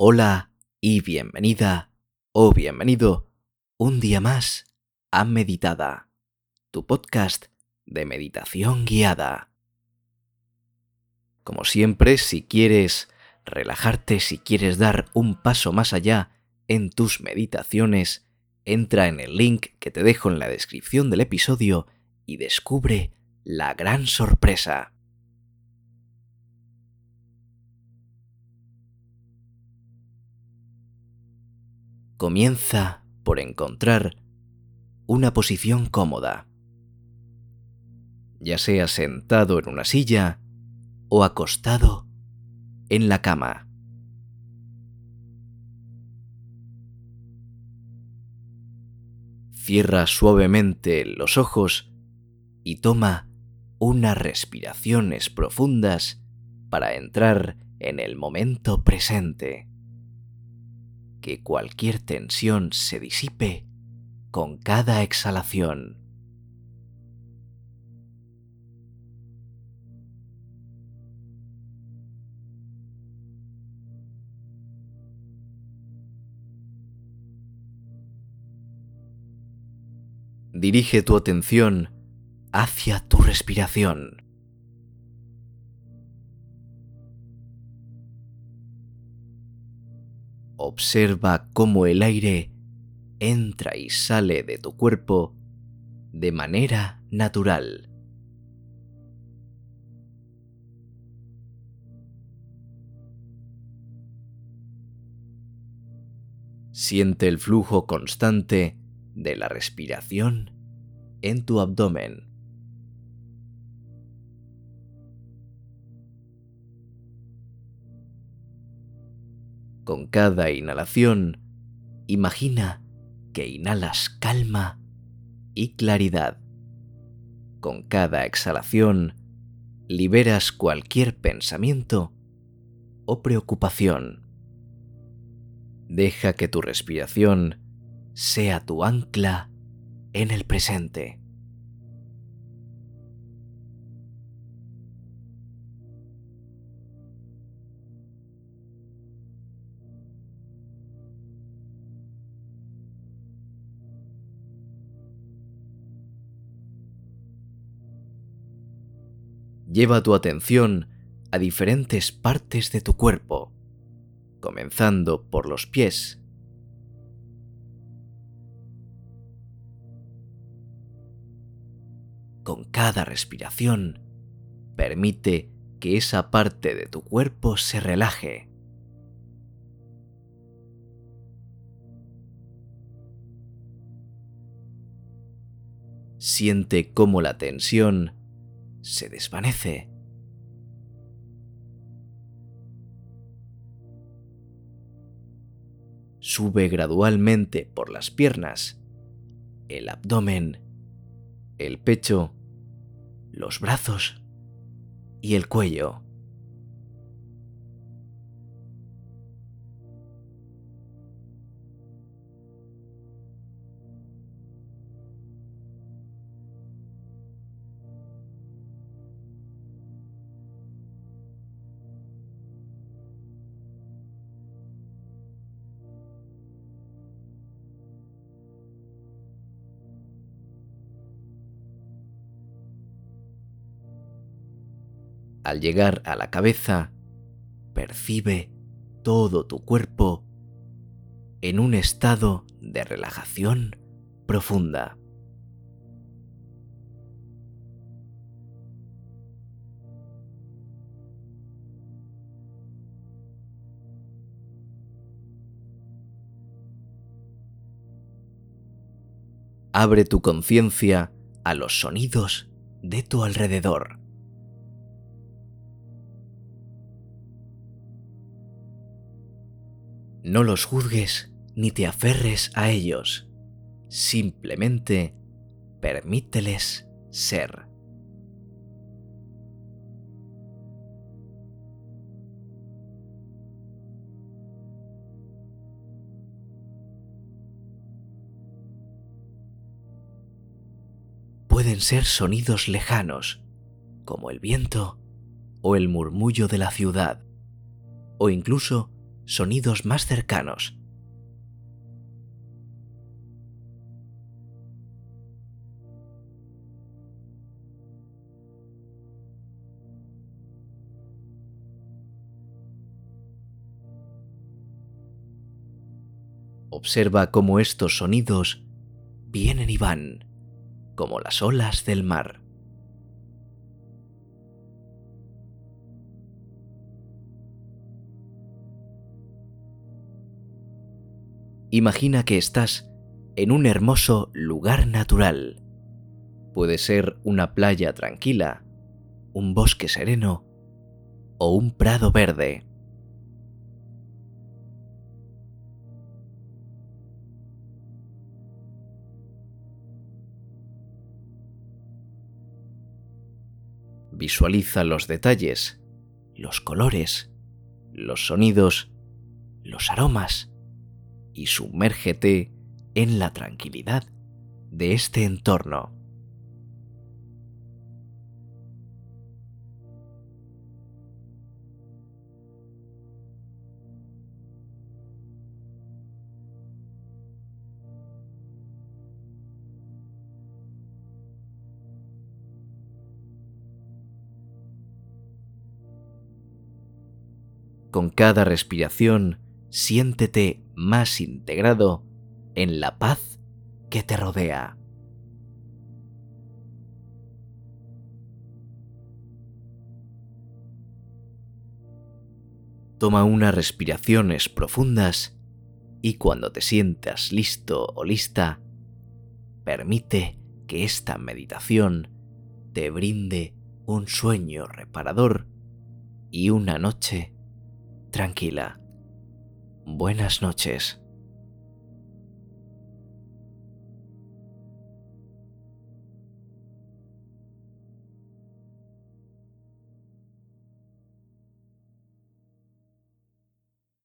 Hola y bienvenida o bienvenido un día más a Meditada, tu podcast de meditación guiada. Como siempre, si quieres relajarte, si quieres dar un paso más allá en tus meditaciones, entra en el link que te dejo en la descripción del episodio y descubre la gran sorpresa. Comienza por encontrar una posición cómoda, ya sea sentado en una silla o acostado en la cama. Cierra suavemente los ojos y toma unas respiraciones profundas para entrar en el momento presente. Que cualquier tensión se disipe con cada exhalación. dirige tu atención hacia tu respiración. Observa cómo el aire entra y sale de tu cuerpo de manera natural. Siente el flujo constante de la respiración en tu abdomen. Con cada inhalación, imagina que inhalas calma y claridad. Con cada exhalación, liberas cualquier pensamiento o preocupación. Deja que tu respiración sea tu ancla en el presente. Lleva tu atención a diferentes partes de tu cuerpo, comenzando por los pies con cada respiración, permite que esa parte de tu cuerpo se relaje. Siente cómo la tensión se desvanece. Sube gradualmente por las piernas, el abdomen, el pecho los brazos y el cuello. Al llegar a la cabeza, percibe todo tu cuerpo en un estado de relajación profunda. Abre tu conciencia a los sonidos de tu alrededor. No los juzgues ni te aferres a ellos. Simplemente permíteles ser. Pueden ser sonidos lejanos, como el viento o el murmullo de la ciudad, o incluso sonidos más cercanos. Observa cómo estos sonidos vienen y van, como las olas del mar. Imagina que estás en un hermoso lugar natural. Puede ser una playa tranquila, un bosque sereno o un prado verde. Visualiza los detalles, los colores, los sonidos, los aromas y sumérgete en la tranquilidad de este entorno. Con cada respiración, siéntete más integrado en la paz que te rodea. Toma unas respiraciones profundas y cuando te sientas listo o lista, permite que esta meditación te brinde un sueño reparador y una noche tranquila. Buenas noches.